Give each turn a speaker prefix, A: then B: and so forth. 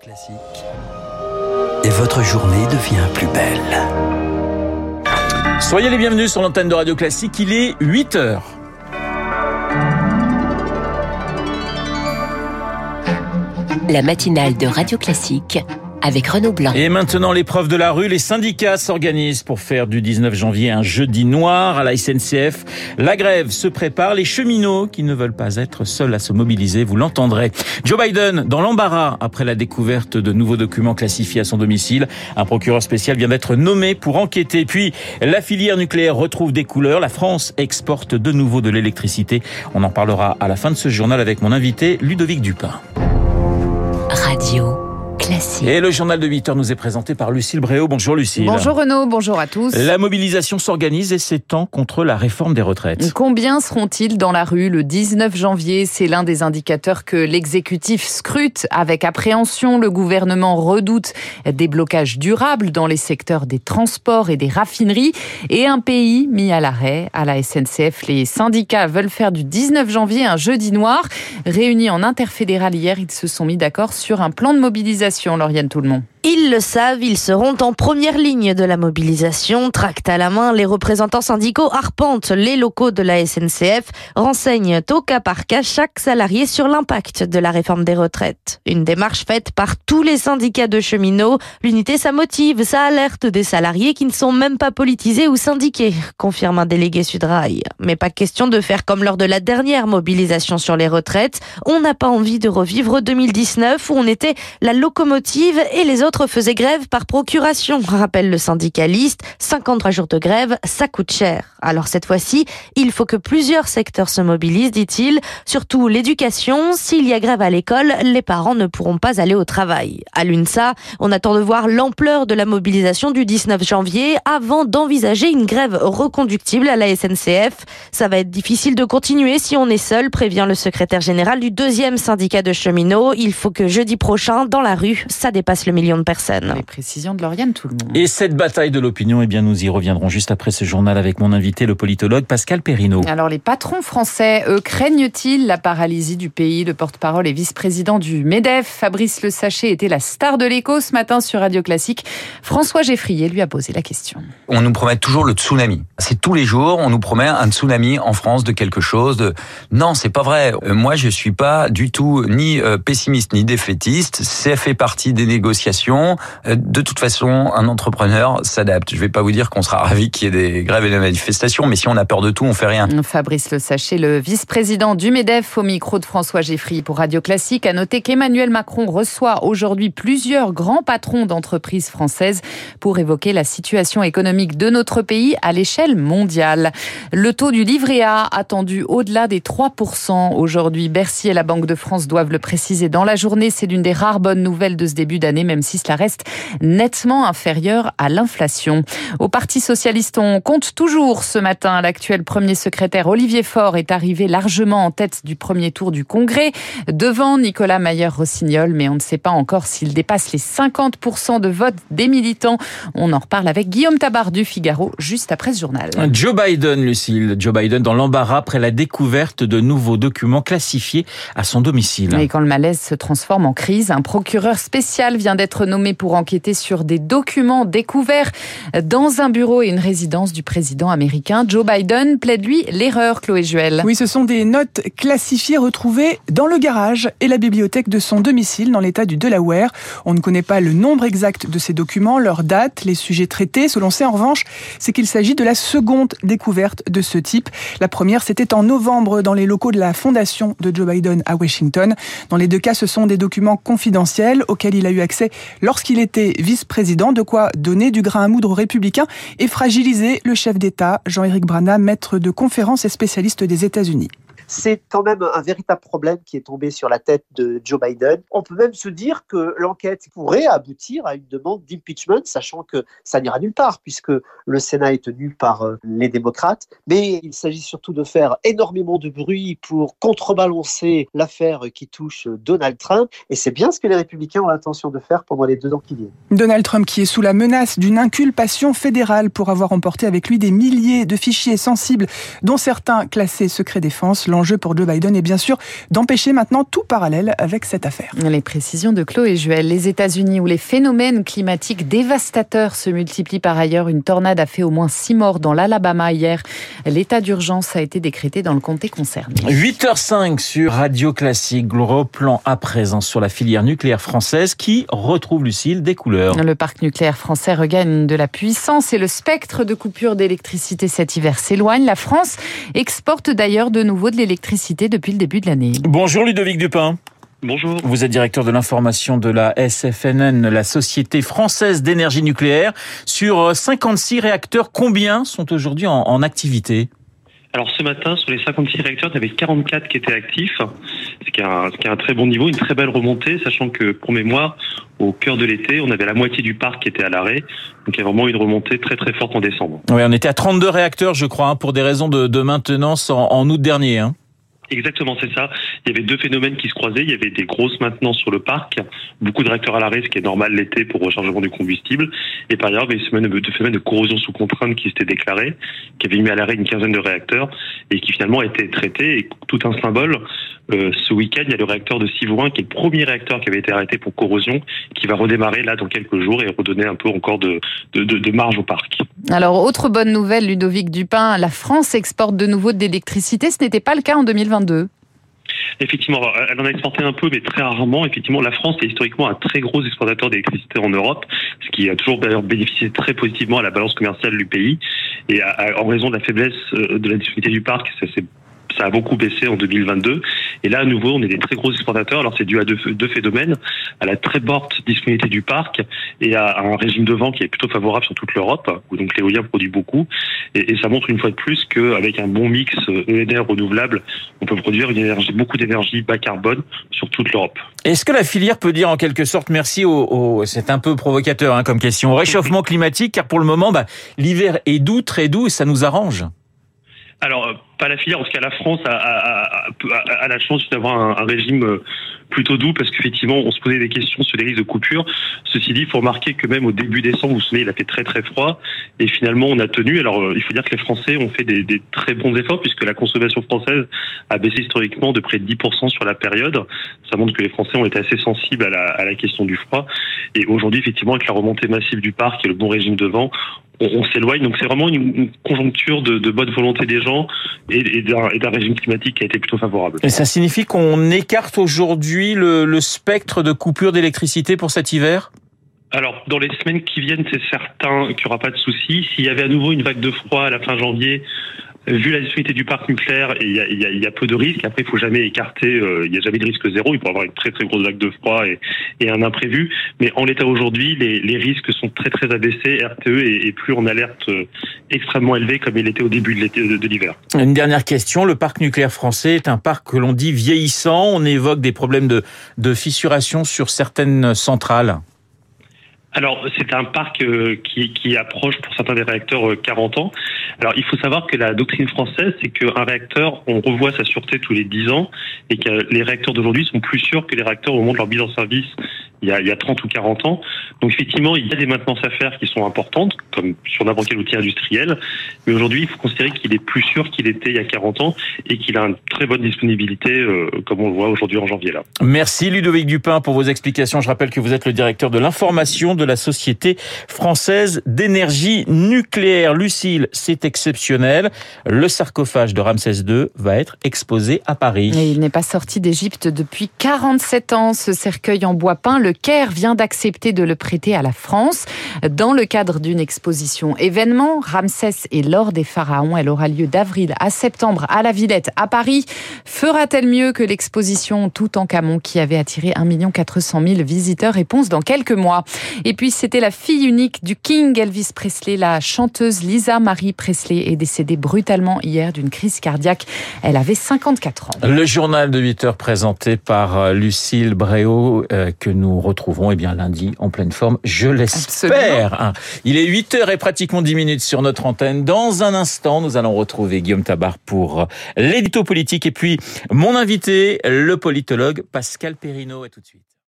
A: Classique. Et votre journée devient plus belle.
B: Soyez les bienvenus sur l'antenne de Radio Classique, il est 8 heures.
C: La matinale de Radio Classique avec Renaud Blanc.
B: Et maintenant, l'épreuve de la rue. Les syndicats s'organisent pour faire du 19 janvier un jeudi noir à la SNCF. La grève se prépare. Les cheminots qui ne veulent pas être seuls à se mobiliser, vous l'entendrez. Joe Biden dans l'embarras après la découverte de nouveaux documents classifiés à son domicile. Un procureur spécial vient d'être nommé pour enquêter. Puis, la filière nucléaire retrouve des couleurs. La France exporte de nouveau de l'électricité. On en parlera à la fin de ce journal avec mon invité Ludovic Dupin.
C: Radio. Classique.
B: Et le journal de 8 heures nous est présenté par Lucille Bréau. Bonjour Lucille.
D: Bonjour Renaud, bonjour à tous.
B: La mobilisation s'organise et s'étend contre la réforme des retraites.
D: Combien seront-ils dans la rue le 19 janvier? C'est l'un des indicateurs que l'exécutif scrute avec appréhension. Le gouvernement redoute des blocages durables dans les secteurs des transports et des raffineries et un pays mis à l'arrêt à la SNCF. Les syndicats veulent faire du 19 janvier un jeudi noir. Réunis en interfédéral hier, ils se sont mis d'accord sur un plan de mobilisation Lauriane Tout-le-Monde.
E: Ils le savent, ils seront en première ligne de la mobilisation. Tract à la main, les représentants syndicaux arpentent les locaux de la SNCF, renseignent au cas par cas chaque salarié sur l'impact de la réforme des retraites. Une démarche faite par tous les syndicats de cheminots. L'unité, ça motive, ça alerte des salariés qui ne sont même pas politisés ou syndiqués, confirme un délégué Sudrail. Mais pas question de faire comme lors de la dernière mobilisation sur les retraites. On n'a pas envie de revivre 2019 où on était la locomotive et les autres autres faisaient grève par procuration, rappelle le syndicaliste. 53 jours de grève, ça coûte cher. Alors cette fois-ci, il faut que plusieurs secteurs se mobilisent, dit-il, surtout l'éducation. S'il y a grève à l'école, les parents ne pourront pas aller au travail. À l'UNSA, on attend de voir l'ampleur de la mobilisation du 19 janvier avant d'envisager une grève reconductible à la SNCF. Ça va être difficile de continuer si on est seul, prévient le secrétaire général du deuxième syndicat de cheminots. Il faut que jeudi prochain, dans la rue, ça dépasse le million de personnes.
D: Les précisions de Lauriane, tout le monde.
B: Et cette bataille de l'opinion, eh bien, nous y reviendrons juste après ce journal avec mon invité, le politologue Pascal Perrineau.
D: Alors, les patrons français, eux, craignent-ils la paralysie du pays? Le porte-parole et vice-président du MEDEF, Fabrice Le Sachet, était la star de l'écho ce matin sur Radio Classique. François Geffrier lui a posé la question.
F: On nous promet toujours le tsunami. C'est tous les jours, on nous promet un tsunami en France de quelque chose. De... Non, c'est pas vrai. Euh, moi, je suis pas du tout ni euh, pessimiste ni défaitiste. Ça fait partie des négociations. Euh, de toute façon, un entrepreneur s'adapte. Je vais pas vous dire qu'on sera ravi qu'il y ait des grèves et des manifestations, mais si on a peur de tout, on fait rien.
D: Fabrice Le Sachet, le vice-président du MEDEF au micro de François Geffry pour Radio Classique, a noté qu'Emmanuel Macron reçoit aujourd'hui plusieurs grands patrons d'entreprises françaises pour évoquer la situation économique de notre pays à l'échelle mondiale. Le taux du livret A attendu au-delà des 3% aujourd'hui. Bercy et la Banque de France doivent le préciser dans la journée. C'est l'une des rares bonnes nouvelles de ce début d'année, même si cela reste nettement inférieur à l'inflation. Au Parti socialiste, on compte toujours ce matin. L'actuel premier secrétaire Olivier Faure est arrivé largement en tête du premier tour du Congrès, devant Nicolas Mayer-Rossignol, mais on ne sait pas encore s'il dépasse les 50% de vote des militants. On en reparle avec Guillaume Tabar du Figaro juste après ce journal.
B: Joe Biden, Lucille. Joe Biden dans l'embarras après la découverte de nouveaux documents classifiés à son domicile.
D: Et quand le malaise se transforme en crise, un procureur spécial vient d'être nommé pour enquêter sur des documents découverts dans un bureau et une résidence du président américain. Joe Biden plaide lui l'erreur, Chloé Juel.
G: Oui, ce sont des notes classifiées retrouvées dans le garage et la bibliothèque de son domicile dans l'état du Delaware. On ne connaît pas le nombre exact de ces documents, leur date, les sujets traités. Ce l'on sait en revanche, c'est qu'il s'agit de la seconde découverte de ce type. La première, c'était en novembre dans les locaux de la fondation de Joe Biden à Washington. Dans les deux cas, ce sont des documents confidentiels auxquels il a eu accès lorsqu'il était vice-président, de quoi donner du grain à moudre aux républicains et fragiliser le chef d'État, Jean-Éric Brana, maître de conférences et spécialiste des États-Unis
H: c'est quand même un véritable problème qui est tombé sur la tête de Joe Biden. On peut même se dire que l'enquête pourrait aboutir à une demande d'impeachment, sachant que ça n'ira nulle part, puisque le Sénat est tenu par euh, les démocrates. Mais il s'agit surtout de faire énormément de bruit pour contrebalancer l'affaire qui touche Donald Trump. Et c'est bien ce que les républicains ont l'intention de faire pendant les deux ans qui viennent.
G: Donald Trump qui est sous la menace d'une inculpation fédérale pour avoir emporté avec lui des milliers de fichiers sensibles, dont certains classés secret défense l'enjeu pour Joe Biden est bien sûr d'empêcher maintenant tout parallèle avec cette affaire.
D: Les précisions de Chloé Juel. Les États-Unis où les phénomènes climatiques dévastateurs se multiplient par ailleurs. Une tornade a fait au moins six morts dans l'Alabama hier. L'état d'urgence a été décrété dans le comté concerné.
B: 8h05 sur Radio Classique. Gros plan à présent sur la filière nucléaire française qui retrouve, Lucille, des couleurs.
D: Le parc nucléaire français regagne de la puissance et le spectre de coupure d'électricité cet hiver s'éloigne. La France exporte d'ailleurs de nouveau de l'électricité depuis le début de l'année.
B: Bonjour Ludovic Dupin.
I: Bonjour.
B: Vous êtes directeur de l'information de la SFNN, la Société française d'énergie nucléaire. Sur 56 réacteurs, combien sont aujourd'hui en, en activité?
I: Alors ce matin, sur les 56 réacteurs, il y avait 44 qui étaient actifs, ce qui, est un, un très bon niveau, une très belle remontée, sachant que pour mémoire, au cœur de l'été, on avait la moitié du parc qui était à l'arrêt, donc il y a vraiment une remontée très très forte en décembre.
B: Oui, on était à 32 réacteurs, je crois, hein, pour des raisons de, de maintenance en, en août dernier. Hein.
I: Exactement, c'est ça. Il y avait deux phénomènes qui se croisaient. Il y avait des grosses maintenances sur le parc, beaucoup de réacteurs à l'arrêt, ce qui est normal l'été pour rechargement du combustible. Et par ailleurs, il y avait deux phénomènes de corrosion sous contrainte qui s'étaient déclarés, qui avaient mis à l'arrêt une quinzaine de réacteurs et qui finalement étaient traités. Et tout un symbole, euh, ce week-end, il y a le réacteur de Civouin, qui est le premier réacteur qui avait été arrêté pour corrosion, qui va redémarrer là dans quelques jours et redonner un peu encore de, de, marge au parc.
D: Alors, autre bonne nouvelle, Ludovic Dupin, la France exporte de nouveau de l'électricité. Ce n'était pas le cas en 2022.
I: Effectivement, elle en a exporté un peu, mais très rarement. Effectivement, la France est historiquement un très gros exportateur d'électricité en Europe, ce qui a toujours d'ailleurs bénéficié très positivement à la balance commerciale du pays. Et en raison de la faiblesse euh, de la disponibilité du parc, ça s'est ça a beaucoup baissé en 2022. Et là, à nouveau, on est des très gros exportateurs. Alors, c'est dû à deux, deux, phénomènes, à la très forte disponibilité du parc et à un régime de vent qui est plutôt favorable sur toute l'Europe, où donc l'éolien produit beaucoup. Et, et, ça montre une fois de plus qu'avec un bon mix ENR renouvelable, on peut produire une énergie, beaucoup d'énergie bas carbone sur toute l'Europe.
B: Est-ce que la filière peut dire en quelque sorte merci au, au c'est un peu provocateur hein, comme question, au réchauffement climatique, car pour le moment, bah, l'hiver est doux, très doux, et ça nous arrange
I: alors, pas la filière, parce qu'à la France a, la chance d'avoir un, un, régime plutôt doux, parce qu'effectivement, on se posait des questions sur les risques de coupure. Ceci dit, il faut remarquer que même au début décembre, vous vous souvenez, il a fait très très froid, et finalement, on a tenu. Alors, il faut dire que les Français ont fait des, très bons efforts, puisque la consommation française a baissé historiquement de près de 10% sur la période. Ça montre que les Français ont été assez sensibles à la, question du froid. Et aujourd'hui, effectivement, avec la remontée massive du parc et le bon régime de vent, on, s'éloigne. Donc c'est vraiment une, conjoncture de, bonne volonté des gens et, et d'un régime climatique qui a été plutôt favorable.
B: Et ça signifie qu'on écarte aujourd'hui le, spectre de coupure d'électricité pour cet hiver?
I: Alors, dans les semaines qui viennent, c'est certain qu'il n'y aura pas de souci. S'il y avait à nouveau une vague de froid à la fin janvier, vu la disponibilité du parc nucléaire, il y a, peu de risques. Après, il faut jamais écarter, euh, il n'y a jamais de risque zéro. Il peut y avoir une très très grosse vague de froid et, un imprévu. Mais en l'état aujourd'hui, les, risques sont très très abaissés. RTE est, plus en alerte euh, extrêmement élevée comme il était au début de l'hiver.
B: Une dernière question. Le parc nucléaire français est un parc que l'on dit vieillissant. On évoque des problèmes de fissuration sur certaines centrales.
I: Alors, c'est un parc euh, qui, approche pour certains des réacteurs euh, 40 ans. Alors, il faut savoir que la doctrine française, c'est qu'un réacteur, on revoit sa sûreté tous les 10 ans et que les réacteurs d'aujourd'hui sont plus sûrs que les réacteurs au moment de leur mise en service il y, a, il y a 30 ou 40 ans. Donc, effectivement, il y a des maintenances à faire qui sont importantes, comme sur n'importe quel outil industriel. Mais aujourd'hui, il faut considérer qu'il est plus sûr qu'il était il y a 40 ans et qu'il a une très bonne disponibilité, euh, comme on le voit aujourd'hui en janvier. là.
B: Merci Ludovic Dupin pour vos explications. Je rappelle que vous êtes le directeur de l'information de la Société française d'énergie nucléaire. Lucille, c'est exceptionnel. Le sarcophage de Ramsès II va être exposé à Paris.
D: Et il n'est pas sorti d'Égypte depuis 47 ans. Ce cercueil en bois peint, le Caire vient d'accepter de le prêter à la France dans le cadre d'une exposition événement. Ramsès et l'or des pharaons. Elle aura lieu d'avril à septembre à la Villette à Paris. Fera-t-elle mieux que l'exposition Tout en Camon qui avait attiré 1 400 000 visiteurs? Réponse dans quelques mois. Et puis c'était la fille unique du King Elvis Presley, la chanteuse Lisa Marie Presley est décédée brutalement hier d'une crise cardiaque. Elle avait 54 ans.
B: Le journal de 8 heures présenté par Lucille Bréau euh, que nous retrouverons eh bien lundi en pleine forme, je l'espère. Il est 8 heures et pratiquement 10 minutes sur notre antenne. Dans un instant, nous allons retrouver Guillaume Tabar pour l'édito politique et puis mon invité, le politologue Pascal Perrineau. Et tout de suite.